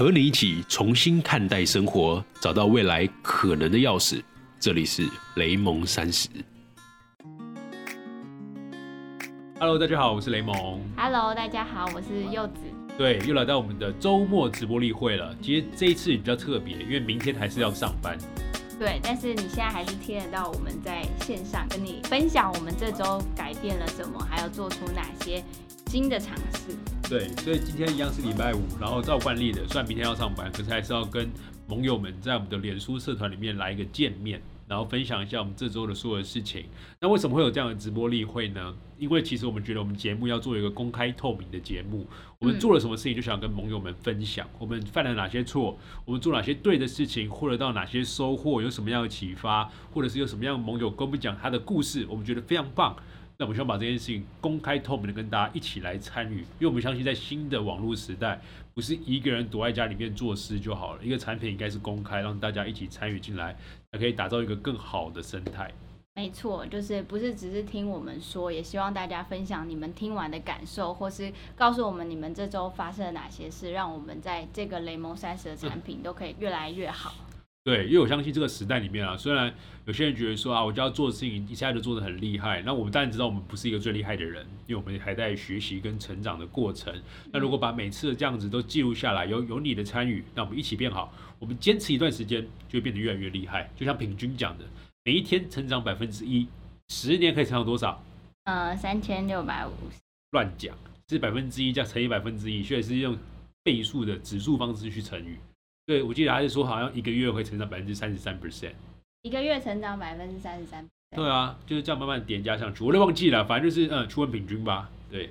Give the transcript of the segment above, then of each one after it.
和你一起重新看待生活，找到未来可能的钥匙。这里是雷蒙三十。Hello，大家好，我是雷蒙。Hello，大家好，我是柚子。对，又来到我们的周末直播例会了。其实这一次比较特别，因为明天还是要上班。对，但是你现在还是听得到我们在线上跟你分享我们这周改变了什么，还有做出哪些新的尝试。对，所以今天一样是礼拜五，然后照惯例的，虽然明天要上班，可是还是要跟盟友们在我们的脸书社团里面来一个见面，然后分享一下我们这周的所有的事情。那为什么会有这样的直播例会呢？因为其实我们觉得我们节目要做一个公开透明的节目，我们做了什么事情就想跟盟友们分享，我们犯了哪些错，我们做哪些对的事情，获得到哪些收获，有什么样的启发，或者是有什么样的盟友跟我们讲他的故事，我们觉得非常棒。那我们希望把这件事情公开透明的跟大家一起来参与，因为我们相信在新的网络时代，不是一个人躲在家里面做事就好了，一个产品应该是公开，让大家一起参与进来，才可以打造一个更好的生态。没错，就是不是只是听我们说，也希望大家分享你们听完的感受，或是告诉我们你们这周发生了哪些事，让我们在这个雷蒙三十的产品都可以越来越好。对，因为我相信这个时代里面啊，虽然有些人觉得说啊，我就要做的事情一下就做的很厉害，那我们当然知道我们不是一个最厉害的人，因为我们还在学习跟成长的过程。那如果把每次的这样子都记录下来，有有你的参与，那我们一起变好，我们坚持一段时间，就会变得越来越厉害。就像平均讲的，每一天成长百分之一，十年可以成长多少？呃，三千六百五十，乱讲，是百分之一加乘以百分之一，所以是用倍数的指数方式去乘以。对，我记得还是说好像一个月会成长百分之三十三 percent。一个月成长百分之三十三。对啊，就是这样慢慢叠加上去。我都忘记了，反正就是嗯，去问平均吧。对，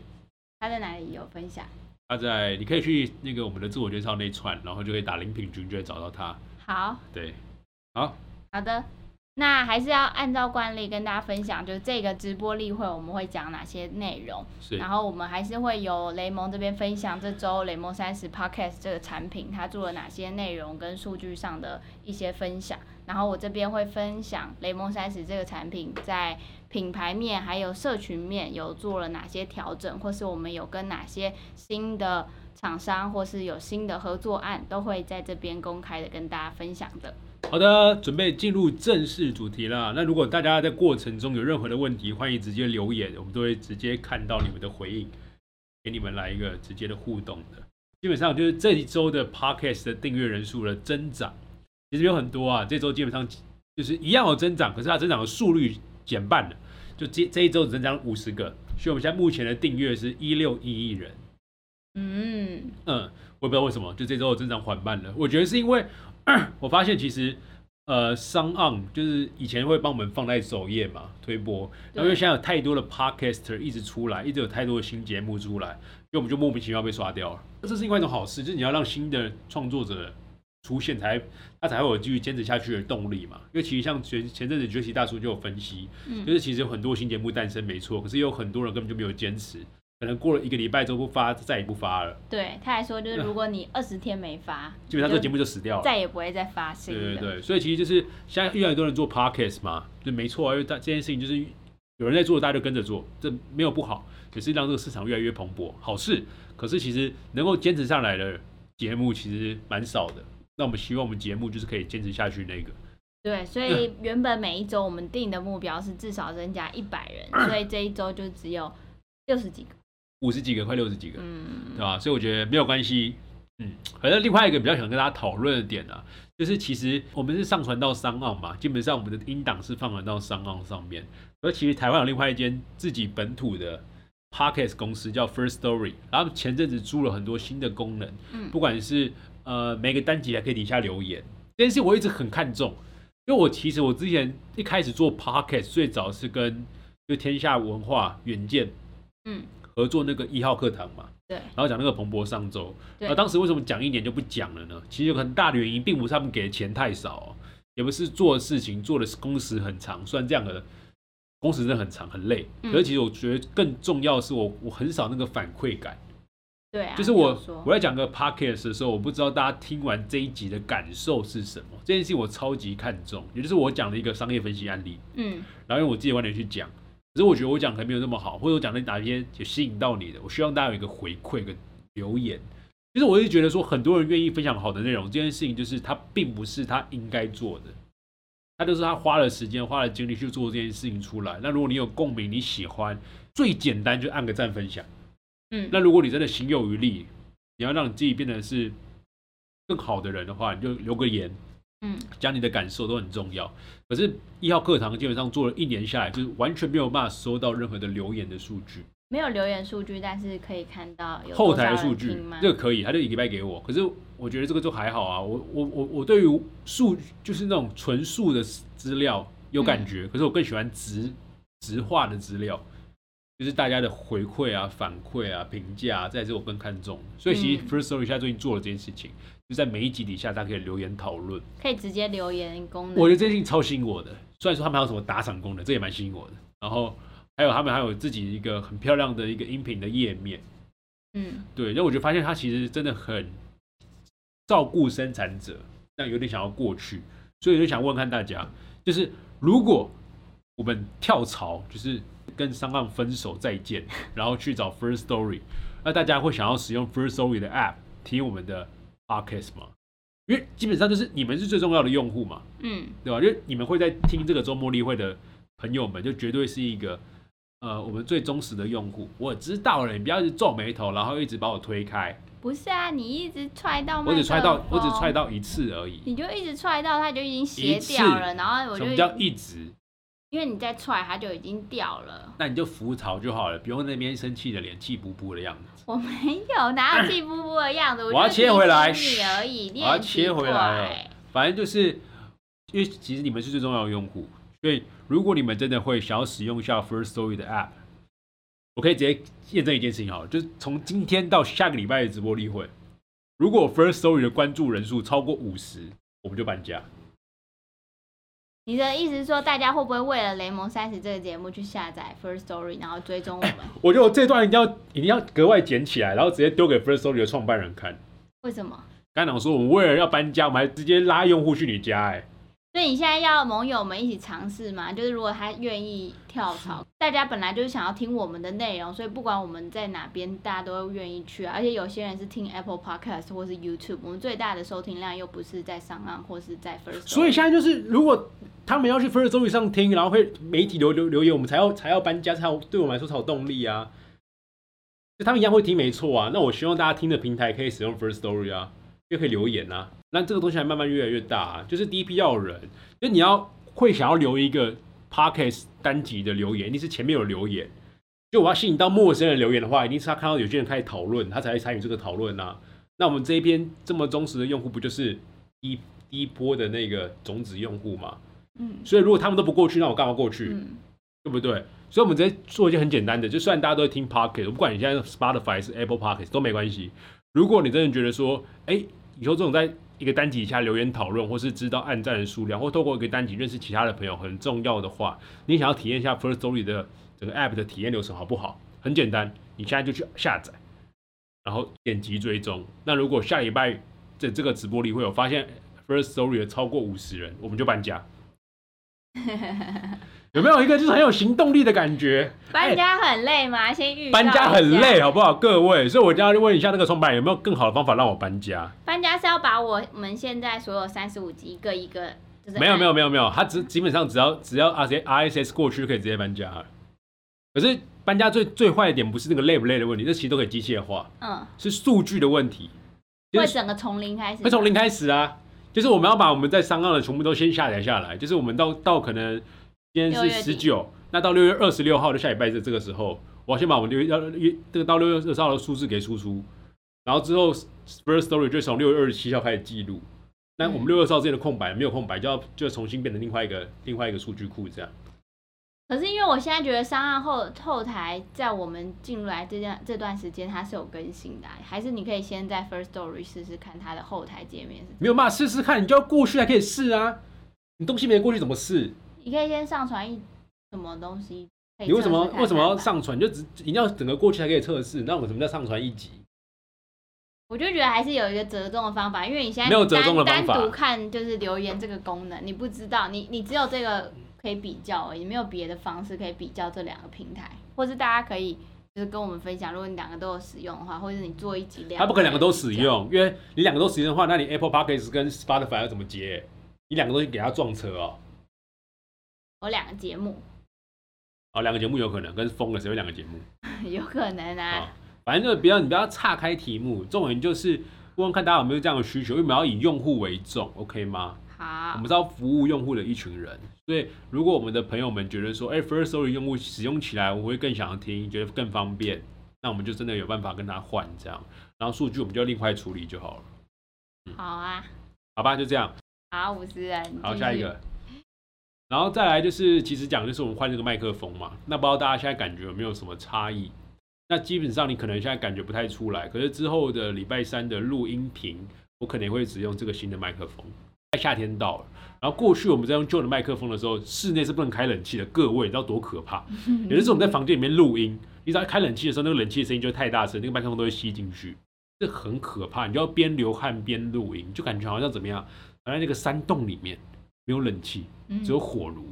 他在哪里有分享？他在你可以去那个我们的自我介绍那一串，然后就可以打零平均，就会找到他。好，对，好，好的，那还是要按照惯例跟大家分享，就是这个直播例会我们会讲哪些内容，是。然后我们还是会由雷蒙这边分享这周雷蒙三十 Podcast 这个产品它做了哪些内容跟数据上的一些分享，然后我这边会分享雷蒙三十这个产品在品牌面还有社群面有做了哪些调整，或是我们有跟哪些新的厂商或是有新的合作案，都会在这边公开的跟大家分享的。好的，准备进入正式主题了。那如果大家在过程中有任何的问题，欢迎直接留言，我们都会直接看到你们的回应，给你们来一个直接的互动的。基本上就是这一周的 podcast 的订阅人数的增长，其实有很多啊。这周基本上就是一样有增长，可是它增长的速率减半了，就这这一周只增长五十个，所以我们现在目前的订阅是一六一亿人。嗯，嗯，我也不知道为什么，就这周的增长缓慢了。我觉得是因为 我发现其实呃，商岸就是以前会帮我们放在首页嘛推播，然后因为现在有太多的 podcaster 一直出来，一直有太多的新节目出来，所以我们就莫名其妙被刷掉了。这是另外一种好事，就是你要让新的创作者出现才，他才会有继续坚持下去的动力嘛。因为其实像前前阵子崛起大叔就有分析，嗯就是其实有很多新节目诞生没错，可是有很多人根本就没有坚持，可能过了一个礼拜之后不发，再也不发了。对，他还说就是如果你二十天没发，就基本上这个节目就死掉了。再也不会再发新的。对对对，所以其实就是现在越来越多人做 podcast 嘛，就没错啊，因为大这件事情就是有人在做，大家就跟着做，这没有不好，也是让这个市场越来越蓬勃，好事。可是其实能够坚持上来的节目其实蛮少的。那我们希望我们节目就是可以坚持下去那个。对，所以 原本每一周我们定的目标是至少增加一百人，所以这一周就只有六十几个。五十几个，快六十几个，嗯对，吧？所以我觉得没有关系。嗯，反正另外一个比较想跟大家讨论的点啊，就是其实我们是上传到商岸嘛，基本上我们的音档是放传到商岸上面。而其实台湾有另外一间自己本土的 podcast 公司叫 First Story，然后前阵子租了很多新的功能，嗯不管是呃每个单集还可以底下留言，这件事我一直很看重，因为我其实我之前一开始做 podcast 最早是跟就天下文化远见嗯，合作那个一号课堂嘛，对。然后讲那个彭博上周，对。那当时为什么讲一年就不讲了呢？其实有很大的原因，并不是他们给的钱太少哦、也不是做的事情做的工时很长，虽然这样的工时真的很长很累，嗯。可是其实我觉得更重要的是我我很少那个反馈感，对啊，就是我我在讲个 podcast 的时候，我不知道大家听完这一集的感受是什么，这件事情我超级看重，也就是我讲了一个商业分析案例，嗯。然后用我自己的观点去讲。可是我觉得我讲可能没有那么好，或者我讲的哪些有吸引到你的，我希望大家有一个回馈、一个留言。其实我是觉得说，很多人愿意分享好的内容，这件事情就是他并不是他应该做的，他就是他花了时间、花了精力去做这件事情出来。那如果你有共鸣，你喜欢，最简单就按个赞分享。嗯，那如果你真的心有余力，你要让你自己变得是更好的人的话，你就留个言，嗯，讲你的感受都很重要。可是，一号课堂基本上做了一年下来，就是完全没有办法收到任何的留言的数据，没有留言数据，但是可以看到有后台的数据？这个可以，他就一个礼拜给我。可是我觉得这个就还好啊，我我我我对于数就是那种纯数的资料有感觉，可是我更喜欢直直化的资料。就是大家的回馈啊、反馈啊、评价、啊，这也是我更看重的。所以其实嗯 First Story 现在最近做了这件事情，就在每一集底下，大家可以留言讨论。可以直接留言功能。我觉得这件超吸引我的。虽然说他们还有什么打赏功能，这也蛮吸引我的。然后还有他们还有自己一个很漂亮的一个音频的页面，嗯，对。那我就发现他其实真的很照顾生产者，但有点想要过去，所以我就想问看大家，就是如果我们跳槽，就是跟商岸分手再见，然后去找 First Story，那大家会想要使用 First Story 的 App 听我们的 Podcast 吗？因为基本上就是你们是最重要的用户嘛，嗯，对吧？因为你们会在听这个周末例会的朋友们，就绝对是一个呃我们最忠实的用户。我知道了，你不要一直皱眉头，然后一直把我推开。不是啊，你一直踹到我只踹到我只踹，到一次而已。你就一直踹到它就已经斜掉了，然后我就什么叫一直？因为你在踹它就已经掉了。那你就浮槽就好了，不用那边生气的脸，气鼓鼓的样子。我没有，哪有气呼呼的样子？我要就是切回来你而已，我要切回来反正就是因为其实你们是最重要的用户，所以如果你们真的会想要使用一下 First Story 的 App，我可以直接验证一件事情好了，就是从今天到下个礼拜的直播例会，如果 First Story 的关注人数超过五十，我们就搬家。你的意思是说，大家会不会为了《雷蒙三十》这个节目去下载 First Story，然后追踪我们？我觉得我这段一定要一定要格外捡起来，然后直接丢给 First Story 的创办人看。为什么？刚才讲说，我们为了要搬家，我们还直接拉用户去你家、哎，所以你现在要盟友们一起尝试嘛？就是如果他愿意跳槽，大家本来就是想要听我们的内容，所以不管我们在哪边，大家都愿意去啊。而且有些人是听 Apple Podcast 或是 YouTube，我们最大的收听量又不是在上岸或是在 First，所以现在就是，如果他们要去 First Story 上听，然后会媒体留留留言，我们才要才要搬家，才有对我们来说才有动力啊。就他们一样会听，没错啊。那我希望大家听的平台可以使用 First Story 啊，又可以留言啊。那这个东西还慢慢越来越大、啊，就是第一批要有人，就你要会想要留一个 Podcast 单集的留言，一定是前面有留言。就我要吸引到陌生人留言的话，一定是他看到有些人开始讨论，他才会参与这个讨论啊。那我们这一边这么忠实的用户，不就是第一第一波的那个种子用户嘛？嗯所以如果他们都不过去，那我干嘛过去？嗯，对不对？所以我们直接做一件很简单的，就算大家都会听 Pocket，不管你现在是 Spotify 还是 Apple Pocket 都没关系。如果你真的觉得说，哎，以后这种在一个单集下留言讨论，或是知道按赞的数量，或透过一个单集认识其他的朋友很重要的话，你想要体验一下 First Story 的整个 App 的体验流程好不好？很简单，你现在就去下载，然后点击追踪。那如果下礼拜的这个直播里会有发现 First Story 的超过五十人，我们就搬家。有没有一个就是很有行动力的感觉？搬家很累吗？先预搬家很累，好不好，各位？所以我就要问一下那个创办人有没有更好的方法让我搬家？搬家是要把我们现在所有三十五集一个一个，就是没有没有，有没有没有，他只基本上只要只要 R S R S S 过去就可以直接搬家了。可是搬家最最坏的点不是那个累不累的问题，这其实都可以机械化，嗯，是数据的问题，就是会整个从零开始，会从零开始啊。就是我们要把我们在商岸的全部都先下载下来，就是我们到到可能今天是十九，那到六月二十六号的下礼拜这这个时候，我要先把我们六月要月这个到六月二十号的数字给输出，然后之后 First Story 就从六月二十七号开始记录。那我们嗯六月二十号之间的空白没有空白，就要就要重新变成另外一个另外一个数据库这样。可是因为我现在觉得上岸后后台在我们进来这段这段时间它是有更新的啊、还是你可以先在 First Story 试试看它的后台界面是，没有嘛试试看，你就要过去才可以试啊。你东西没过去怎么试？你可以先上传一什么东西，你为什么为什么要？上传？就只一定要整个过去才可以测试？那我们什么叫上传一集？我就觉得还是有一个折中的方法，因为你现在没有折中的单方法单独看就是留言这个功能，你不知道，你你只有这个可以比较而已，没有别的方式可以比较这两个平台，或是大家可以就就是跟我们分享，如果你两个都有使用的话，或者你做一集两，他不可能两个都使，用，因为你两个都使用的话，那你 Apple Podcast 跟 Spotify 要怎么接？你两个东西给他撞车哦。我两个节目，哦，两个节目有可能跟疯了谁会两个节目？有可能啊。反正就不要你不要岔开题目，重点就是问问看大家有没有这样的需求，因为我们要以用户为重，OK 吗？好，我们是要服务用户的一群人，所以如果我们的朋友们觉得说，哎，First Story 用户使用起来我会更想要听，觉得更方便，那我们就真的有办法跟他换这样，然后数据我们就另外处理就好了。好啊，好吧，就这样。好，五十人。好，下一个。然后再来就是，其实讲就是我们换这个麦克风嘛，那不知道大家现在感觉有没有什么差异？那基本上你可能现在感觉不太出来，可是之后的礼拜三的录音频，我可能会只用这个新的麦克风。夏天到了，然后过去我们在用旧的麦克风的时候，室内是不能开冷气的。各位，你知道多可怕？有的时候我们在房间里面录音，你只要开冷气的时候，那个冷气的声音就太大声，那个麦克风都会吸进去，这很可怕。你就要边流汗边录音，就感觉好像怎么样？好像那个山洞里面没有冷气，只有火炉，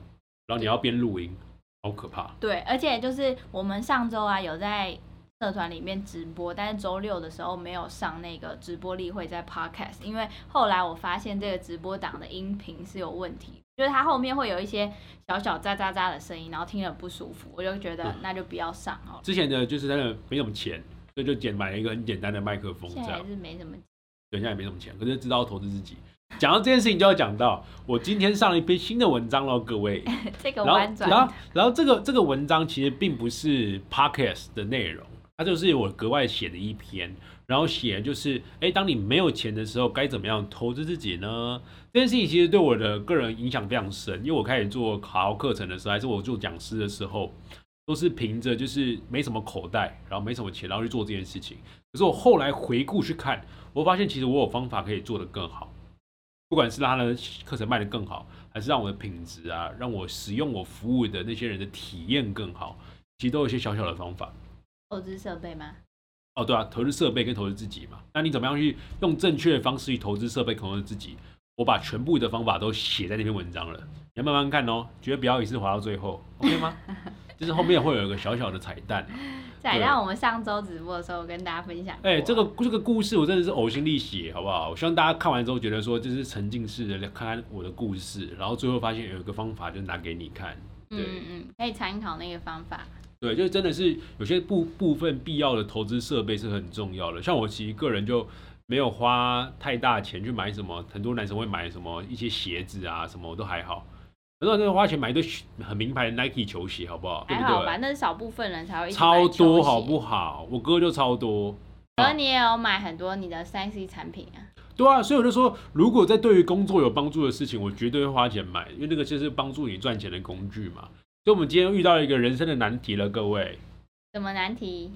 然后你要边录音，好可怕。对，而且就是我们上周啊有在。社团里面直播，但是周六的时候没有上那个直播例会，在 Podcast，因为后来我发现这个直播档的音频是有问题，就是它后面会有一些小小喳喳喳的声音，然后听了不舒服，我就觉得那就不要上哦。之前的就是真的没什么钱，所以就简买了一个很简单的麦克风，现在是没什么，对，现在也没什么钱，可是知道投资自己。讲到这件事情，就要讲到我今天上了一篇新的文章喽，各位。这个弯转，然后然后这个这个文章其实并不是 Podcast 的内容。它就是我格外写的一篇，然后写就是，哎，当你没有钱的时候，该怎么样投资自己呢？这件事情其实对我的个人影响非常深，因为我开始做考号课程的时候，还是我做讲师的时候，都是凭着就是没什么口袋，然后没什么钱，然后去做这件事情。可是我后来回顾去看，我发现其实我有方法可以做得更好，不管是让他的课程卖得更好，还是让我的品质啊，让我使用我服务的那些人的体验更好，其实都有一些小小的方法。投资设备吗？哦，对啊，投资设备跟投资自己嘛。那你怎么样去用正确的方式去投资设备、投资自己？我把全部的方法都写在那篇文章了，你要慢慢看哦。绝对不要一次滑到最后，OK 吗？就是后面会有一个小小的彩蛋。彩蛋，我们上周直播的时候跟大家分享。哎，这个这个故事我真的是呕心沥血，好不好？我希望大家看完之后觉得说，这是沉浸式的看看我的故事，然后最后发现有一个方法就拿给你看。嗯嗯，可以参考那个方法。对，就真的是有些部部分必要的投资设备是很重要的。像我其实个人就没有花太大钱去买什么，很多男生会买什么一些鞋子啊，什么我都还好。很多人花钱买一堆很名牌的 Nike 球鞋，好不好？还好吧，那是少部分人才会。超多好不好？我哥就超多。哥，你也有买很多你的三 C 产品啊？对啊，所以我就说，如果在对于工作有帮助的事情，我绝对会花钱买，因为那个就是帮助你赚钱的工具嘛。所以，我们今天遇到一个人生的难题了，各位。什么难题？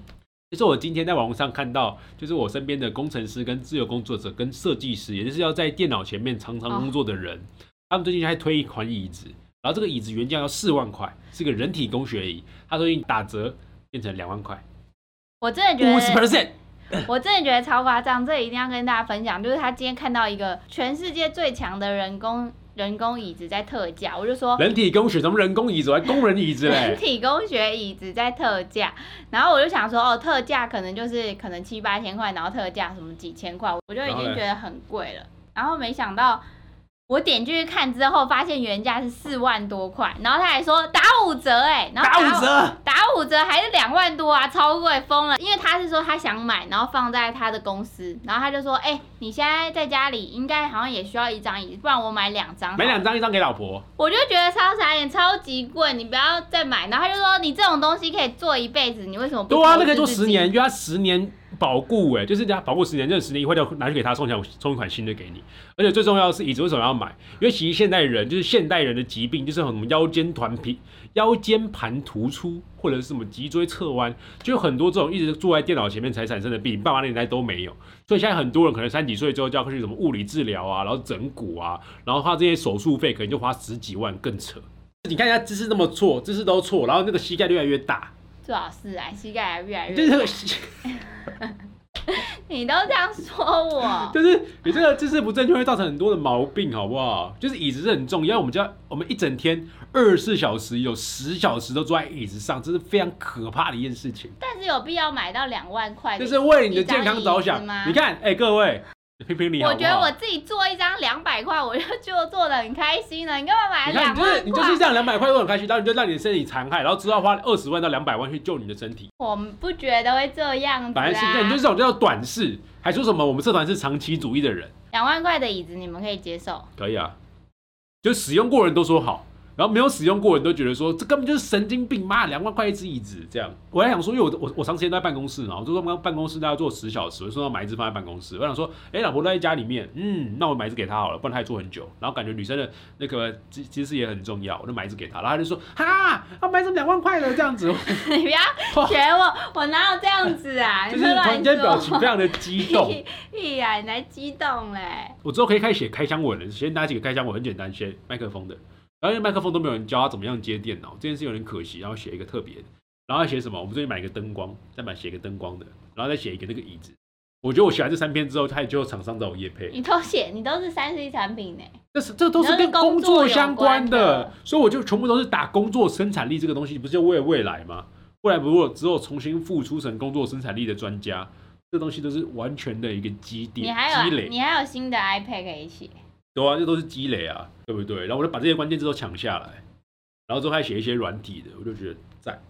就是我今天在网络上看到，就是我身边的工程师、跟自由工作者、跟设计师，也就是要在电脑前面常常工作的人，他们最近还推一款椅子，然后这个椅子原价要四万块，是个人体工学椅，他最近打折变成两万块。我真的觉得五十 percent，我真的觉得超夸张，这一定要跟大家分享。就是他今天看到一个全世界最强的人工。人工椅子在特价，我就说人体工学什么人工椅子，还工人椅子嘞？人体工学椅子在特价，然后我就想说，哦，特价可能就是可能七八千块，然后特价什么几千块，我就已经觉得很贵了，然后没想到。我点进去看之后，发现原价是四万多块，然后他还说打五折，哎，打五折，打五折还是两万多啊，超贵疯了。因为他是说他想买，然后放在他的公司，然后他就说，哎，你现在在家里应该好像也需要一张椅子，不然我买两张，买两张，一张给老婆。我就觉得超傻眼，超级贵，你不要再买。然后他就说，你这种东西可以做一辈子，你为什么不？对啊，那可以做十年，就他十年。保固哎，就是这样，保固十年，这十年一会就拿去给他送钱，送一款新的给你。而且最重要的是椅子为什么要买？因为其实现代人就是现代人的疾病，就是什么腰间团皮、腰间盘突出，或者是什么脊椎侧弯，就有很多这种一直坐在电脑前面才产生的病，爸妈那年代都没有。所以现在很多人可能三几岁之后就要去什么物理治疗啊，然后整骨啊，然后他这些手术费可能就花十几万，更扯。你看一下姿势那么错，姿势都错，然后那个膝盖越来越大。最好是啊，膝盖越来越就是 你都这样说我，就是你这个姿势不正确会造成很多的毛病，好不好？就是椅子是很重要，我们家我们一整天二十四小时有十小时都坐在椅子上，这是非常可怕的一件事情。但是有必要买到两万块就？是为你的健康着想。你看，哎、各位，评评理好好？我觉得我自己做一张两百块，我就就做的很开心了。你干嘛买两你就是？你就是这样两百块都很开心，然后你就让你的身体残害，然后之后花二十万到两百万去救你的身体。我们不觉得会这样子本来是这样，你就这种叫短视，还说什么我们社团是长期主义的人，两万块的椅子你们可以接受？可以啊，就使用过人都说好。然后没有使用过的人都觉得说这根本就是神经病，妈两万块一只椅子这样。我还想说，因为我我我长时间都在办公室嘛，我就说办公室大概坐十小时，我就说要买一只放在办公室。我想说，哎，老婆都在家里面，嗯，那我买一只给她好了，不然她也坐很久。然后感觉女生的那个姿姿势也很重要，我就买一只给她。然后她就说，哈，要买一只两万块的这样子，你不要学我，我哪有这样子啊？就是突然间表。情非常的激动。哎呀，你才激动嘞！我之后可以开始写开箱文了，先拿几个开箱文，很简单，写麦克风的。然后因为麦克风都没有人教他怎么样接电脑，这件事有点可惜，然后写一个特别的，然后再写什么？我们最近买一个灯光，再买写一个灯光的，然后再写一个那个椅子。我觉得我写完这三篇之后，他也就有厂商找我叶配，你都写，你都是三 C 产品呢。这是这都是跟工作相关的，所以我就全部都是打工作生产力这个东西，不是就为了未来吗？未来如果只有重新复出成工作生产力的专家，这东西都是完全的一个基你还有积累。你还有新的 iPad 可以写。对啊，这都是积累啊，对不对？然后我就把这些关键字都抢下来，然后之后还写一些软体的，我就觉得赞。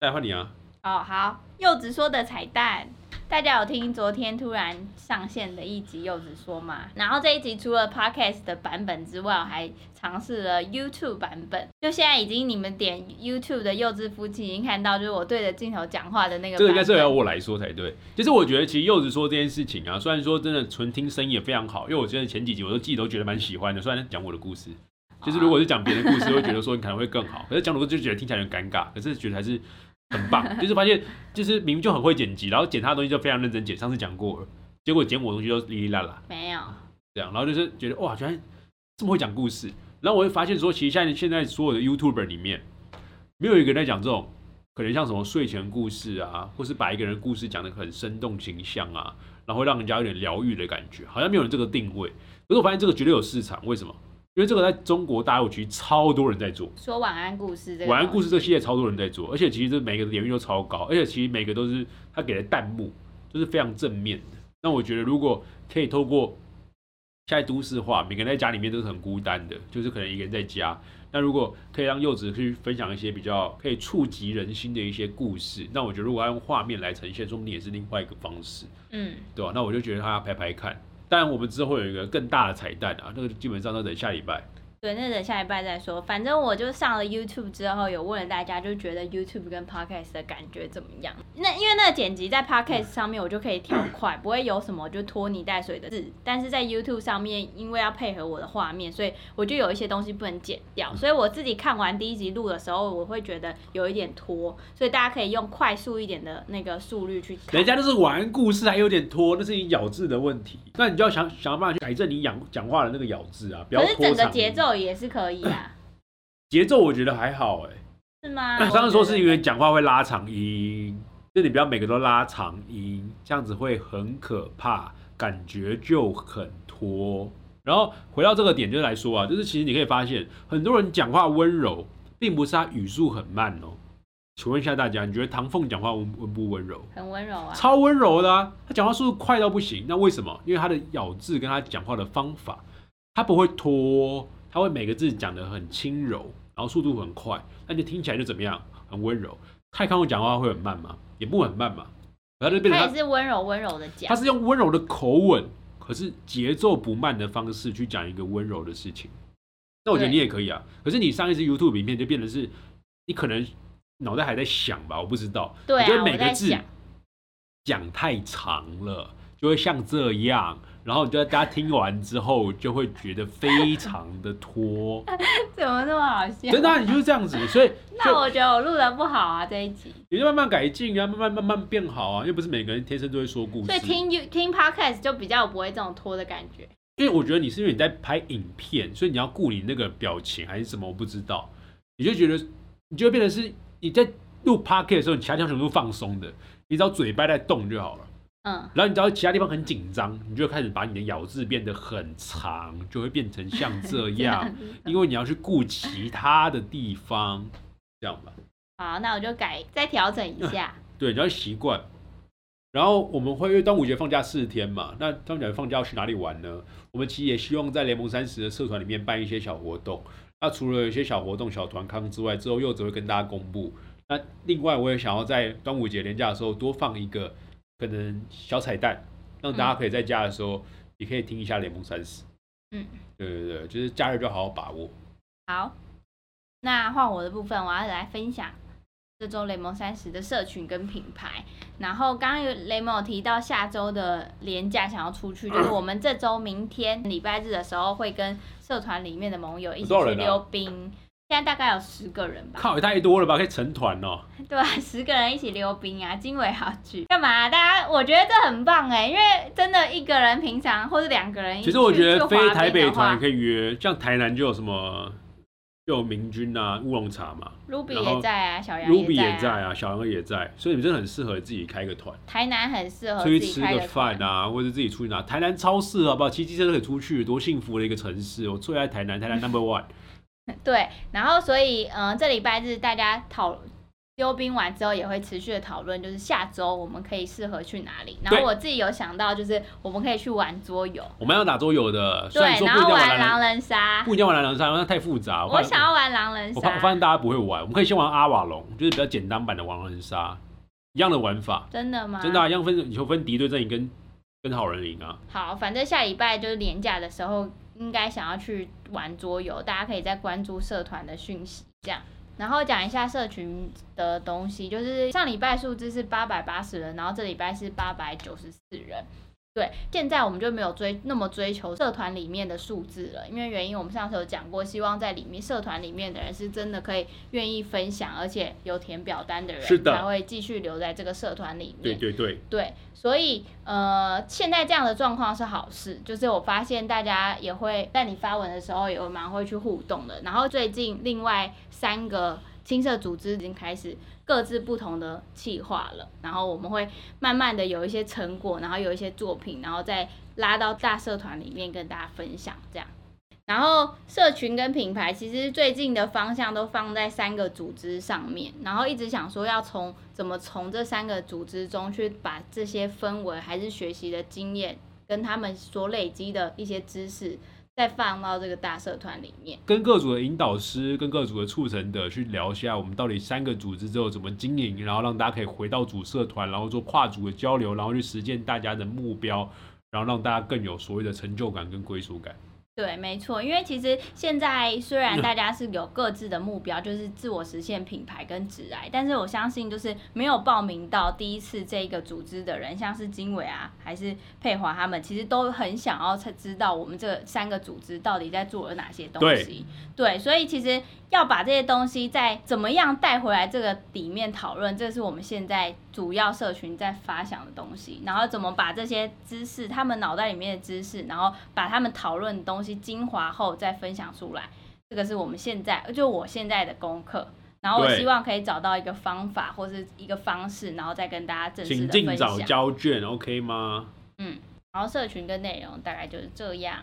再换你啊，哦，好，柚子说的彩蛋，大家有听昨天突然上线的一集柚子说吗？然后这一集除了 podcast 的版本之外，我还尝试了 YouTube 版本。就现在已经你们点 YouTube 的柚子夫妻已经看到，就是我对着镜头讲话的那个。这个应该是要我来说才对。就是我觉得其实柚子说这件事情啊，虽然说真的纯听声音也非常好，因为我觉得前几集我都自己都觉得蛮喜欢的，虽然讲我的故事。就是如果是讲别的故事，会觉得说你可能会更好，可是讲我的故事就觉得听起来很尴尬，可是觉得还是很棒。就是发现就是明明就很会剪辑，然后剪他的东西就非常认真剪，上次讲过了，结果剪我的东西都哩哩啦啦。没有，这样，然后就是觉得哇，居然这么会讲故事。然后我会发现说，其实现在现在所有的 YouTuber 里面，没有一个人在讲这种可能像什么睡前故事啊，或是把一个人的故事讲的很生动形象啊，然后会让人家有点疗愈的感觉，好像没有人这个定位。可是我发现这个绝对有市场，为什么？因为这个在中国大陆其实超多人在做，说晚安故事这个。晚安故事这个系列超多人在做，而且其实这每个点阅都超高，而且其实每个都是他给的弹幕都是非常正面的。那我觉得如果可以透过现在都市化，每个人在家里面都是很孤单的，就是可能一个人在家。那如果可以让柚子去分享一些比较可以触及人心的一些故事，那我觉得如果要用画面来呈现，说不定也是另外一个方式，嗯，对吧、那我就觉得他要拍拍看。当然，我们之后有一个更大的彩蛋啊，那个基本上都等下礼拜。对，那等下一拜再说。反正我就上了 YouTube 之后，有问了大家，就觉得 YouTube 跟 Podcast 的感觉怎么样？那因为那个剪辑在 Podcast 上面，我就可以调快，不会有什么就拖泥带水的字。但是在 YouTube 上面，因为要配合我的画面，所以我就有一些东西不能剪掉。所以我自己看完第一集录的时候，我会觉得有一点拖，所以大家可以用快速一点的那个速率去看。人家都是玩故事，还有点拖，那是你咬字的问题。那你就要想想办法去改正你讲讲话的那个咬字啊，不要可是整个。节奏也是可以啊，节奏我觉得还好哎、是吗？上次说是因为为讲话会拉长音，就你不要每个都拉长音，这样子会很可怕，感觉就很拖。然后回到这个点就来说啊，就是其实你可以发现，很多人讲话温柔，并不是他语速很慢哦。请问一下大家，你觉得唐凤讲话温温不温柔？很温柔啊。超温柔的啊，他讲话速度快到不行。那为什么？因为他的咬字跟他讲话的方法，他不会拖，他会每个字讲得很轻柔，然后速度很快，那就听起来就怎么样？很温柔。泰康永讲话会很慢吗？也不会很慢嘛，然后就变成他他也是温柔温柔的讲他。是用温柔的口吻，可是节奏不慢的方式去讲一个温柔的事情。那我觉得你也可以啊，可是你上一次 YouTube 影片就变成是，你可能脑袋还在想吧，我不知道。对啊，你觉得每个字讲太长了，就会像这样，然后你就大家听完之后就会觉得非常的拖，怎么那么好笑？真的啊、你就是这样子，所以 那我觉得我录的不好啊这一集，你就慢慢改进啊，慢慢慢慢变好啊，又不是每个人天生都会说故事所以。听 you 听 podcast 就比较不会这种拖的感觉。因为我觉得你是因为你在拍影片，所以你要顾你那个表情还是什么，我不知道，你就觉得你就会变成是你在录 podcast 的时候，你其他地方全部都放松的，你只要嘴巴在动就好了。嗯，然后你只要其他地方很紧张，你就开始把你的咬字变得很长，就会变成像这样，因为你要去顾其他的地方，这样吧。好，那我就改再调整一下。对，你要习惯。然后我们会因为端午节放假四天嘛，那端午节放假要去哪里玩呢？我们其实也希望在联盟三十的社团里面办一些小活动。那除了有一些小活动、小团康之外，之后柚子会跟大家公布。那另外我也想要在端午节连假的时候多放一个可能小彩蛋，让大家可以在家的时候也可以听一下联盟三十。嗯，对对对，就是假日就好好把握。好，那换我的部分，我要来分享这周雷蒙三十的社群跟品牌。然后刚刚有雷蒙有提到下周的连假想要出去，就是 我们这周明天礼拜日的时候会跟社团里面的盟友一起去溜冰。现在大概有十个人吧，靠，也太多了吧，可以成团哦。对啊，十个人一起溜冰啊，经纬好去干嘛、大家我觉得这很棒哎，因为真的一个人平常或者两个人一起其实我觉得非台北团也可以约，像台南就有什么，就有明君啊、乌龙茶嘛 Ruby 也在啊，小杨，Ruby 也在啊，小杨也在，所以你们真的很适合自己开个团，台南很适合出去吃个。饭啊，或者自己出去拿。台南超市好不好？骑机车都可以出去，多幸福的一个城市！我最爱台南，台南 Number One。对，然后所以嗯、呃这礼拜日大家讨溜冰完之后也会持续的讨论，就是下周我们可以适合去哪里。然后我自己有想到，就是我们可以去玩桌游，我们要打桌游的，对，然后玩玩狼狼，人杀不。一定要玩狼人杀，因为那太复杂。怕我想要玩狼人我发我发，现大家不会玩，我们可以先玩阿瓦隆，就是比较简单版的狼人杀，一样的玩法，真的吗？真的、啊、一样分以后分敌对阵营跟跟好人赢啊。好，反正下礼拜就是年假的时候，应该想要去玩桌游，大家可以再关注社团的讯息，这样。然后讲一下社群的东西，就是上礼拜数字是八百八十人，然后这礼拜是八百九十四人。对，现在我们就没有追那么追求社团里面的数字了，因为原因我们上次有讲过，希望在里面社团里面的人是真的可以愿意分享，而且有填表单的人才会继续留在这个社团里面。对对对，对，所以呃，现在这样的状况是好事，就是我发现大家也会在你发文的时候也会蛮会去互动的。然后最近另外三个青社组织已经开始各自不同的企划了，然后我们会慢慢的有一些成果，然后有一些作品，然后再拉到大社团里面跟大家分享这样。然后社群跟品牌其实最近的方向都放在三个组织上面，然后一直想说要从怎么从这三个组织中去把这些氛围还是学习的经验跟他们所累积的一些知识，再放到这个大社团里面。跟各组的引导师、跟各组的促成者去聊一下，我们到底三个组织之后怎么经营，然后让大家可以回到主社团，然后做跨组的交流，然后去实践大家的目标，然后让大家更有所谓的成就感跟归属感。对，没错，因为其实现在虽然大家是有各自的目标，就是自我实现品牌跟职癌，但是我相信就是没有报名到第一次这个组织的人，像是经纬啊，还是佩华他们，其实都很想要才知道我们这三个组织到底在做了哪些东西。对，所以其实要把这些东西再怎么样带回来这个里面讨论，这是我们现在主要社群在发想的东西。然后怎么把这些知识，他们脑袋里面的知识，然后把他们讨论的东西精华后再分享出来，这个是我们现在就我现在的功课。然后我希望可以找到一个方法或是一个方式，然后再跟大家正式请的分尽早享。交卷，OK 吗？嗯，然后社群跟内容大概就是这样。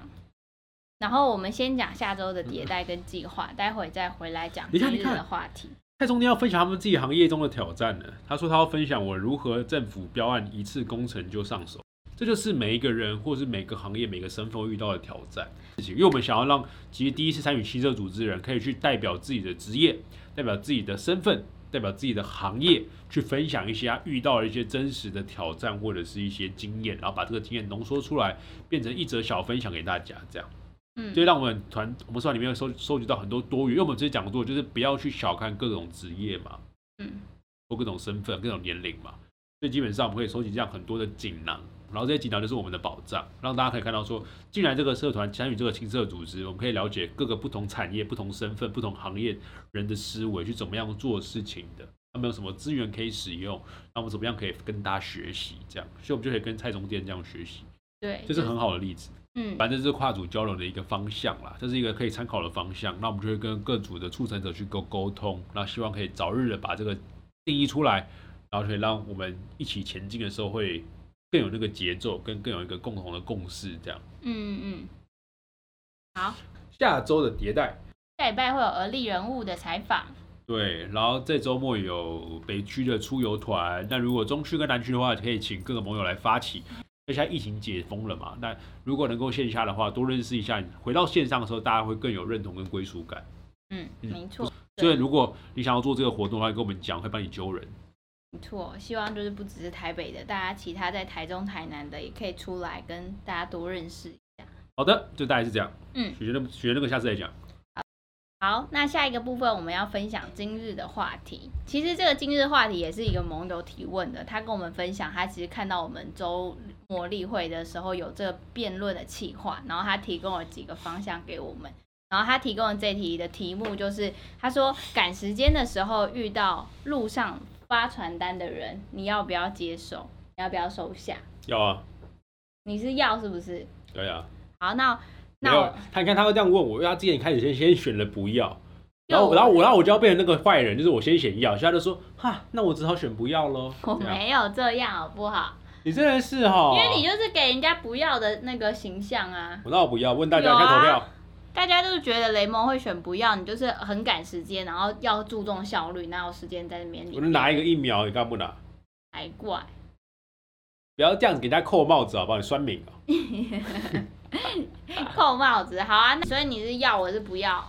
然后我们先讲下周的迭代跟计划，待会再回来讲今日你看你看的话题。蔡中天要分享他们自己行业中的挑战呢。他说他要分享我如何政府标案一次工程就上手，这就是每一个人或是每个行业每个身份会遇到的挑战事情。因为我们想要让其实第一次参与汽车组织的人可以去代表自己的职业，代表自己的身份，代表自己的行业，去分享一些他遇到的一些真实的挑战或者是一些经验，然后把这个经验浓缩出来，变成一则小分享给大家，这样。嗯就让我们团我们社团里面收收集到很多多元，因为我们之前讲过，就是不要去小看各种职业嘛，嗯，或各种身份、各种年龄嘛，所以基本上我们可以收集这样很多的锦囊，然后这些锦囊就是我们的宝藏，让大家可以看到说，进来这个社团参与这个青社组织，我们可以了解各个不同产业、不同身份、不同行业人的思维去怎么样做事情的，他们有什么资源可以使用，那我们怎么样可以跟大家学习，这样，所以我们就可以跟蔡中店这样学习，对，这是很好的例子。嗯反正这是跨组交流的一个方向啦，这是一个可以参考的方向。那我们就会跟各组的促成者去沟沟通，那希望可以早日的把这个定义出来，然后可以让我们一起前进的时候会更有那个节奏，跟更有一个共同的共识，这样。嗯嗯，好，下周的迭代，下礼拜会有而立人物的采访。对，然后这周末有北区的出游团，那如果中区跟南区的话，可以请各个盟友来发起。现在疫情解封了嘛，那如果能够线下的话，多认识一下，回到线上的时候，大家会更有认同跟归属感。嗯，没错。所以如果你想要做这个活动的话，跟我们讲，会帮你揪人。没错，希望就是不只是台北的，大家其他在台中、台南的也可以出来跟大家多认识一下。好的，就大概是这样。嗯，学那学那个，下次再讲。好，那下一个部分我们要分享今日的话题。其实这个今日话题也是一个盟友提问的，他跟我们分享，他其实看到我们周末例会的时候有这个辩论的企划，然后他提供了几个方向给我们。然后他提供的这题的题目就是，他说赶时间的时候遇到路上发传单的人，你要不要接受？你要不要收下？要啊。你是要是不是？对啊。好，那。那他你看他会这样问我，因为他之前开始先先选了不要，然后然后我然后我就要变成那个坏人，就是我先选要，所以他就说哈，那我只好选不要喽。我没有这样好不好？你真的是哈，因为你就是给人家不要的那个形象啊。我那我不要，问大家开投票。大家都是觉得雷蒙会选不要，你就是很赶时间，然后要注重效率，哪有时间在那边？我能拿一个疫苗，你干不拿？还怪！不要这样子给人家扣帽子好不好你酸名啊。扣帽子，好啊，所以你是要，我是不要。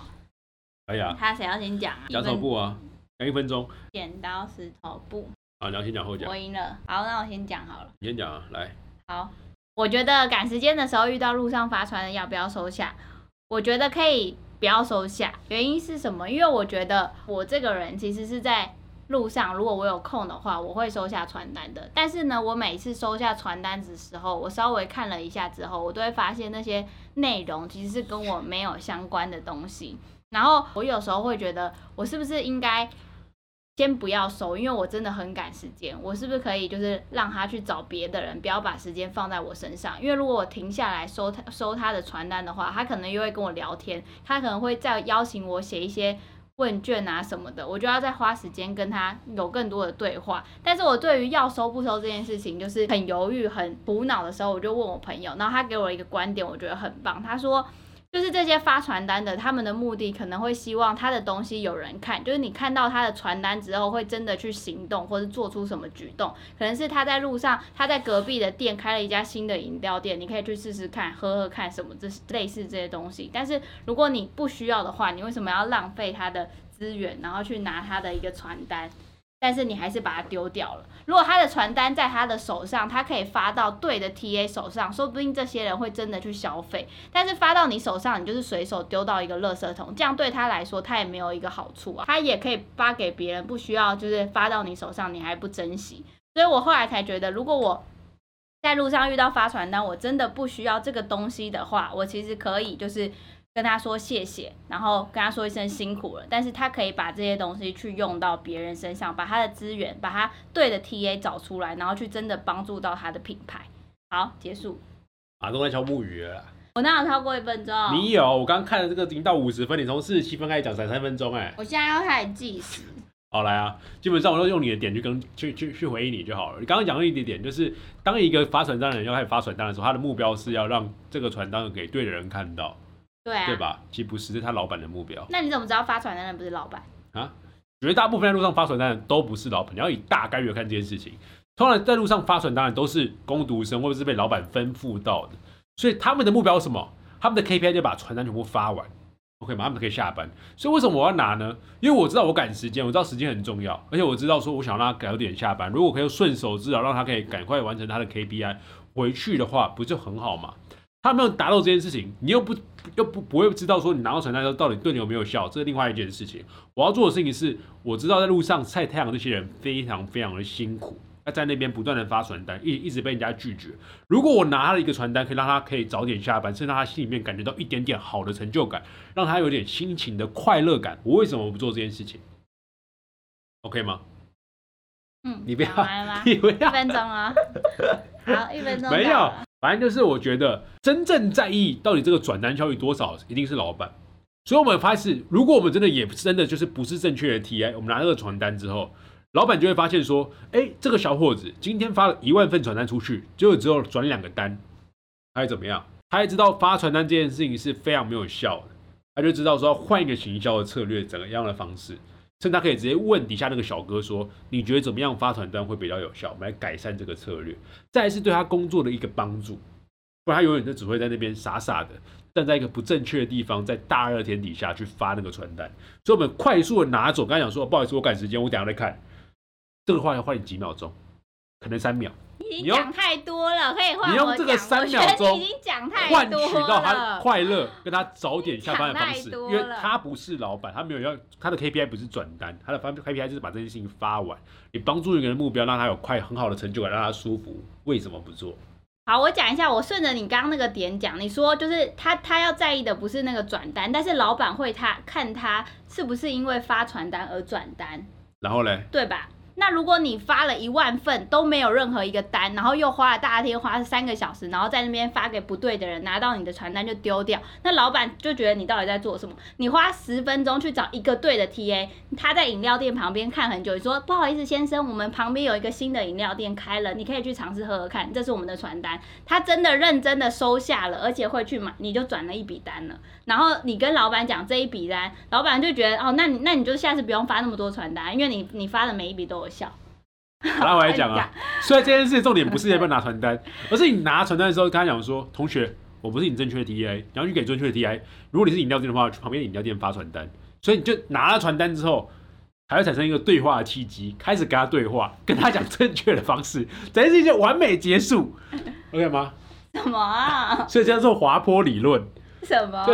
可以啊。他谁要先讲啊？讲头部啊，讲一分钟。剪刀石头布。啊，你要先讲后讲。我赢了，好，那我先讲好了。你先讲啊，来。好，我觉得赶时间的时候遇到路上发传的，要不要收下？我觉得可以不要收下，原因是什么？因为我觉得我这个人其实是在。路上，如果我有空的话，我会收下传单的。但是呢，我每次收下传单的时候，我稍微看了一下之后，我都会发现那些内容其实是跟我没有相关的东西。然后我有时候会觉得，我是不是应该先不要收？因为我真的很赶时间，我是不是可以就是让他去找别的人，不要把时间放在我身上？因为如果我停下来收他收他的传单的话，他可能又会跟我聊天，他可能会再邀请我写一些。问卷啊什么的，我就要再花时间跟他有更多的对话。但是我对于要收不收这件事情，就是很犹豫、很苦恼的时候，我就问我朋友，然后他给我一个观点，我觉得很棒。他说。就是这些发传单的，他们的目的可能会希望他的东西有人看，就是你看到他的传单之后，会真的去行动或者做出什么举动。可能是他在路上，他在隔壁的店开了一家新的饮料店，你可以去试试看，喝喝看什么，这类似这些东西。但是如果你不需要的话，你为什么要浪费他的资源，然后去拿他的一个传单？但是你还是把它丢掉了。如果他的传单在他的手上，他可以发到对的 TA 手上，说不定这些人会真的去消费。但是发到你手上，你就是随手丢到一个垃圾桶，这样对他来说，他也没有一个好处啊。他也可以发给别人，不需要就是发到你手上，你还不珍惜。所以我后来才觉得，如果我在路上遇到发传单，我真的不需要这个东西的话，我其实可以就是。跟他说谢谢，然后跟他说一声辛苦了，但是他可以把这些东西去用到别人身上，把他的资源，把他对的 TA 找出来，然后去真的帮助到他的品牌。好，结束。啊，都在敲木鱼了。我哪有超过一分钟？你有，我刚看了这个已经到五十分，你从四十七分开始讲才三分钟，哎。我现在要开始计时。好，来啊，基本上我都用你的点去跟去去去回应你就好了。你刚刚讲了一点点，就是当一个发传单的人要开始发传单的时候，他的目标是要让这个传单给对的人看到。对啊，对吧？其实不是，是他老板的目标。那你怎么知道发传单的不是老板啊？绝大部分在路上发传单的都不是老板。你要以大概率看这件事情。通常在路上发传单的都是工读生，或者是被老板吩咐到的。所以他们的目标是什么？他们的 KPI 就把传单全部发完，OK 吗？他们可以下班。所以为什么我要拿呢？因为我知道我赶时间，我知道时间很重要，而且我知道说我想让他早点下班。如果可以顺手至少让他可以赶快完成他的 KPI，回去的话不就很好吗？他没有达到这件事情，你又不又不不会知道说你拿到传单之后到底对你有没有效，这是另外一件事情。我要做的事情是，我知道在路上晒太阳那些人非常非常的辛苦，他在那边不断的发传单，一一直被人家拒绝。如果我拿了一个传单，可以让他可以早点下班，甚至让他心里面感觉到一点点好的成就感，让他有点心情的快乐感，我为什么不做这件事情？OK 吗？嗯，你不要，你不要，一分钟啊，好，一分钟，没有。反正就是我觉得真正在意到底这个转单效率多少，一定是老板。所以我们发现，如果我们真的也真的就是不是正确的 TI，我们拿这个传单之后，老板就会发现说，哎，这个小伙子今天发了一万份传单出去，结果只有转两个单，他会怎么样？他也知道发传单这件事情是非常没有效的，他就知道说要换一个行销的策略，怎么样的方式，趁他可以直接问底下那个小哥说，你觉得怎么样发传单会比较有效？我们来改善这个策略，再是对他工作的一个帮助，不然他永远就只会在那边傻傻的。站在一个不正确的地方，在大热天底下去发那个传单，所以我们快速的拿走。刚才讲说，不好意思，我赶时间，我等下再看。这个话要花你几秒钟，可能三秒。已经讲太多了，可以换你用这个三秒钟已经讲太多换取到他快乐，跟他早点下班的方式。因为他不是老板，他没有要他的 KPI 不是转单，他的方 KPI 就是把这件事情发完。你帮助一个人目标，让他有快很好的成就感，让他舒服，为什么不做？好，我讲一下，我顺着你刚刚那个点讲，你说就是他他要在意的不是那个转单，但是老板会他看他是不是因为发传单而转单，然后嘞，对吧？那如果你发了一万份都没有任何一个单，然后又花了大天花三个小时，然后在那边发给不对的人，拿到你的传单就丢掉，那老板就觉得你到底在做什么？你花十分钟去找一个对的 TA，他在饮料店旁边看很久，你说不好意思先生，我们旁边有一个新的饮料店开了，你可以去尝试喝喝看，这是我们的传单。他真的认真的收下了，而且会去买，你就转了一笔单了。然后你跟老板讲这一笔单，老板就觉得哦，那你那你就下次不用发那么多传单，因为你你发的每一笔都有效。拉回 来讲啊，所以这件事重点不是要不要拿传单，而是你拿传单的时候跟他讲说，同学，我不是你正确的 T A，然后去给正确的 T A。如果你是饮料店的话，去旁边饮料店发传单。所以你就拿了传单之后，还会产生一个对话的契机，开始跟他对话，跟他讲正确的方式，这件事情完美结束，OK 吗？什么啊？所以叫做滑坡理论。什么？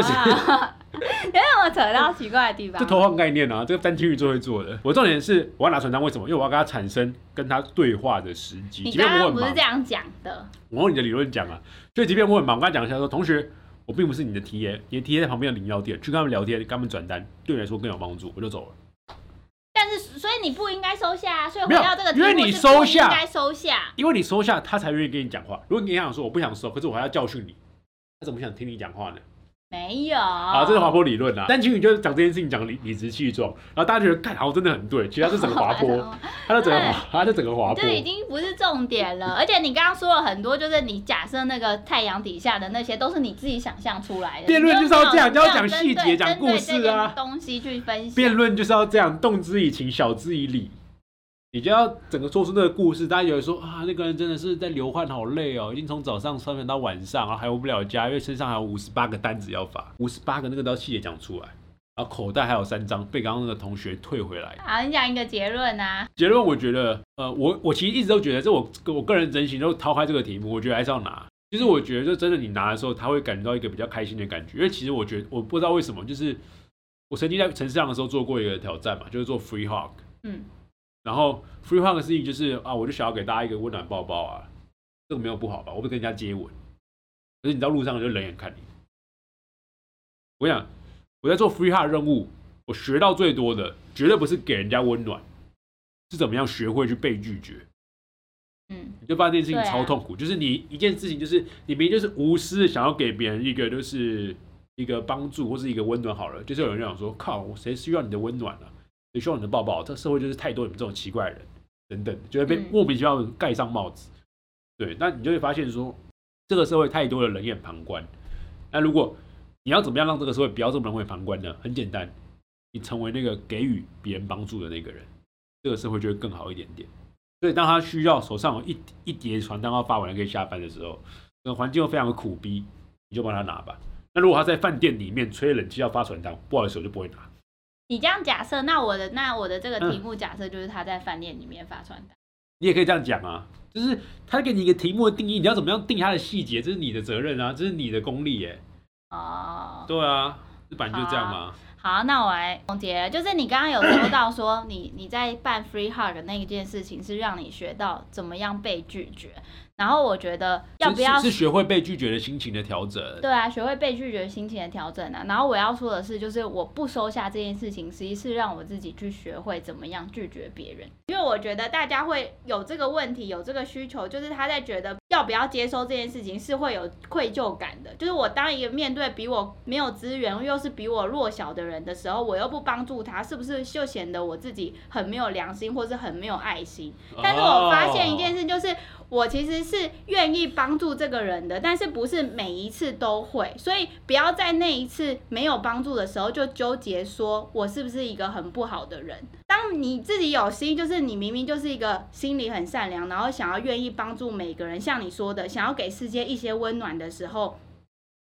因为我扯到奇怪的地方，这偷换概念啊！这个单听宇就会做的。我重点是我要拿传单，为什么？因为我要跟他产生跟他对话的时机。你刚刚不是这样讲的？我用你的理论讲啊，所以即便我很忙，我跟他讲一下说，同学，我并不是你的 T A，你的 T A 在旁边的饮料店，去跟他们聊天，跟他们转单，对你来说更有帮助，我就走了。但是，所以你不应该收下，所以回到这个，因为你收下，应该收下，因为你收下，他才愿意跟你讲话。如果你想说我不想收，可是我还要教训你，他怎么想听你讲话呢？没有啊，这是滑坡理论啊。但其实你就是讲这件事情，讲理理直气壮，然后大家觉得，看，好真的很对。其实他是整个滑 坡，他的整个，他的整个滑坡，这已经不是重点了。而且你刚刚说了很多，就是你假设那个太阳底下的那些，都是你自己想象出来的。辩论就是要这样，就要讲细节，讲故事啊，东西去分析。辩论就是要这样，动之以情，晓之以理。你就要整个说出那个故事，大家有人说啊，那个人真的是在流汗，好累哦，已经从早上上班到晚上，然后还回不了家，因为身上还有五十八个单子要发，五十八个那个都要细节讲出来，然后口袋还有三张被刚刚那个同学退回来。好，你讲一个结论啊？结论我觉得，呃，我我其实一直都觉得，这我我个人真心都抛开这个题目，我觉得还是要拿。其实我觉得，就真的你拿的时候，他会感觉到一个比较开心的感觉，因为其实我觉得，我不知道为什么，就是我曾经在城市上的时候做过一个挑战嘛，就是做 free hug，嗯。然后 free hug 的事情就是啊，我就想要给大家一个温暖抱抱啊，这个没有不好吧？我不跟人家接吻，可是你到路上就冷眼看你。我想我在做 free hug 任务，我学到最多的绝对不是给人家温暖，是怎么样学会去被拒绝。嗯，你就发现这件事情超痛苦，就是你一件事情就是你明明就是无私的想要给别人一个就是一个帮助或是一个温暖好了，就是有人想说靠，我谁需要你的温暖呢？需要你的抱抱，这社会就是太多你们这种奇怪的人，等等，就会被莫名其妙盖上帽子。对，那你就会发现说，这个社会太多的冷眼旁观。那如果你要怎么样让这个社会不要这么冷眼旁观呢？很简单，你成为那个给予别人帮助的那个人，这个社会就会更好一点点。所以当他需要手上有一一叠传单要发完可以下班的时候，那环境又非常的苦逼，你就帮他拿吧。那如果他在饭店里面吹冷气要发传单，不好意思，我就不会拿。你这样假设，那我的那我的这个题目假设就是他在饭店里面发传单。你也可以这样讲啊，就是他给你一个题目的定义，你要怎么样定他的细节，这是你的责任啊，这是你的功力耶。哦。对啊，日本就这样嘛？好，那我来总结，就是你刚刚有说到说，你你在办 free hug 那一件事情是让你学到怎么样被拒绝。然后我觉得要不要是是学会被拒绝的心情的调整？对啊，学会被拒绝心情的调整啊。然后我要说的是，就是我不收下这件事情，实际是让我自己去学会怎么样拒绝别人。因为我觉得大家会有这个问题，有这个需求，就是他在觉得要不要接收这件事情是会有愧疚感的。就是我当一个面对比我没有资源又是比我弱小的人的时候，我又不帮助他，是不是就显得我自己很没有良心，或是很没有爱心？但是我发现一件事，就是我其实是愿意帮助这个人的，但是不是每一次都会，所以不要在那一次没有帮助的时候就纠结说我是不是一个很不好的人。当你自己有心，就是你明明就是一个心里很善良，然后想要愿意帮助每个人，像你说的，想要给世界一些温暖的时候。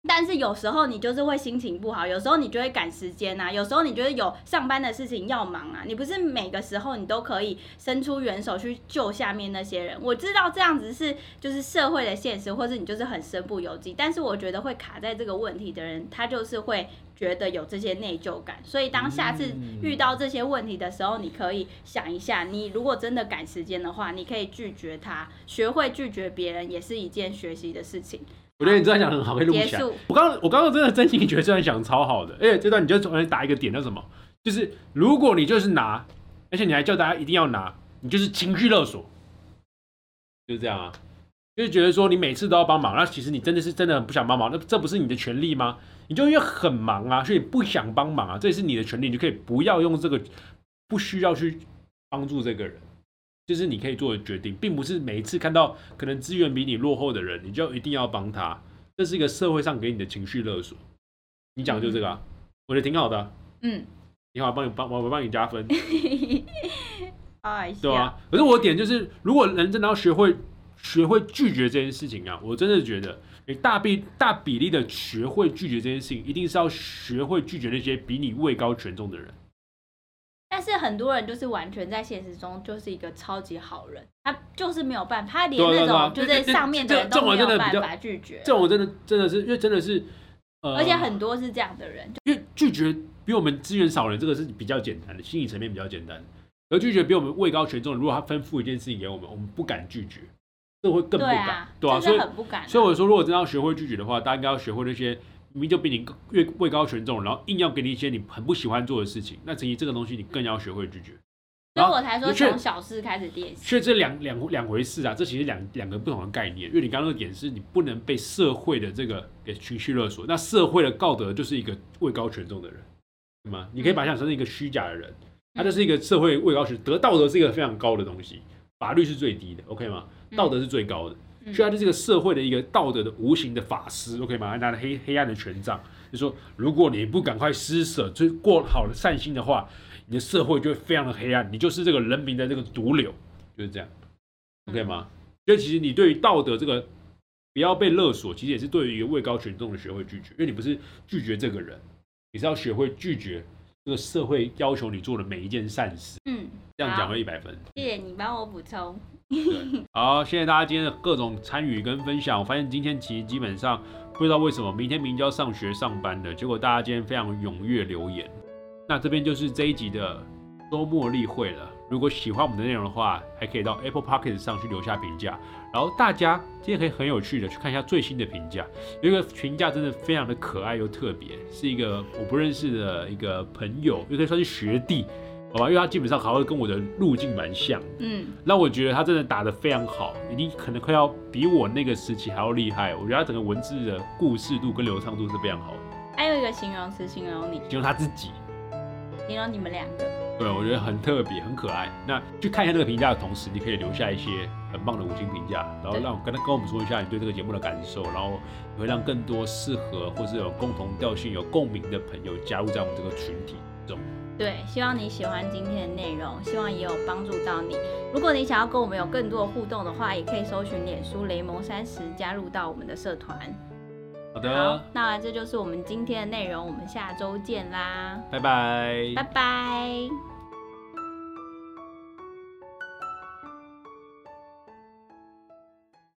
但是有时候你就是会心情不好，有时候你就会赶时间呐，有时候你觉得有上班的事情要忙啊，你不是每个时候你都可以伸出援手去救下面那些人。我知道这样子是就是社会的现实，或者你就是很身不由己。但是我觉得会卡在这个问题的人，他就是会觉得有这些内疚感。所以当下次遇到这些问题的时候，你可以想一下，你如果真的赶时间的话，你可以拒绝他，学会拒绝别人也是一件学习的事情。我觉得你这段讲很好，可以录起来。我刚我刚刚真的真心觉得这段讲超好的，而且这段你就重新打一个点，叫什么？就是如果你就是拿，而且你还叫大家一定要拿，你就是情绪勒索，就是这样啊。就是觉得说你每次都要帮忙，那其实你真的是真的很不想帮忙，那这不是你的权利吗？你就因为很忙啊，所以不想帮忙啊，这也是你的权利，你就可以不要用这个，不需要去帮助这个人。就是你可以做的决定，并不是每一次看到可能资源比你落后的人，你就一定要帮他。这是一个社会上给你的情绪勒索。你讲的就这个，啊我觉得挺好的。嗯，你好，帮你帮我我帮你加分。对啊。可是我点就是，如果人真的要学会学会拒绝这件事情啊，我真的觉得，你大比大比例的学会拒绝这件事情，一定是要学会拒绝那些比你位高权重的人。但是很多人就是完全在现实中就是一个超级好人，他就是没有办法，他连那种就是上面的人都没有办法拒绝。这种真的真的是因为真的是，呃，而且很多是这样的人，因为拒绝比我们资源少人，这个是比较简单的，心理层面比较简单。而拒绝比我们位高权重，如果他吩咐一件事情给我们，我们不敢拒绝，这会更不敢，对啊，所以很不敢。所以我说，如果真要学会拒绝的话，大家应该要学会那些。明明就比你越位高权重，然后硬要给你一些你很不喜欢做的事情，那其实这个东西你更要学会拒绝。所以我才说从小事开始练习。所以这两两两回事啊，这其实两两个不同的概念。因为你刚刚的点是你不能被社会的这个给情绪勒索，那社会的道德就是一个位高权重的人，对吗？你可以把它想成是一个虚假的人，他就是一个社会位高权，得道德是一个非常高的东西，法律是最低的，OK 吗？道德是最高的。所以他是这个社会的一个道德的无形的法师，OK 吗？他拿着黑黑暗的权杖，就说如果你不赶快施舍，就过好的善心的话，你的社会就会非常的黑暗，你就是这个人民的这个毒瘤，就是这样，OK 吗？所以其实你对于道德这个不要被勒索，其实也是对于一个位高权重的学会拒绝，因为你不是拒绝这个人，你是要学会拒绝这个社会要求你做的每一件善事。嗯，这样讲了一百分，谢谢你帮我补充。好，谢谢大家今天的各种参与跟分享。我发现今天其实基本上不知道为什么，明天明就要上学上班的，结果大家今天非常踊跃留言。那这边就是这一集的周末例会了。如果喜欢我们的内容的话，还可以到 Apple p o c k e t 上去留下评价。然后大家今天可以很有趣的去看一下最新的评价，有一个评价真的非常的可爱又特别，是一个我不认识的一个朋友，又可以算是学弟。好吧，因为他基本上还会跟我的路径蛮像，嗯，那我觉得他真的打得非常好，已经可能快要比我那个时期还要厉害。我觉得他整个文字的故事度跟流畅度是非常好的。还有一个形容词形容你，形容他自己，形容你们两个。对，我觉得很特别，很可爱。那去看一下这个评价的同时，你可以留下一些很棒的五星评价，然后让跟他跟我们说一下你对这个节目的感受，然后会让更多适合或是有共同调性、有共鸣的朋友加入在我们这个群体中。对，希望你喜欢今天的内容，希望也有帮助到你。如果你想要跟我们有更多的互动的话，也可以搜寻脸书雷蒙三十，加入到我们的社团。好的，那这就是我们今天的内容，我们下周见啦，拜拜，拜拜。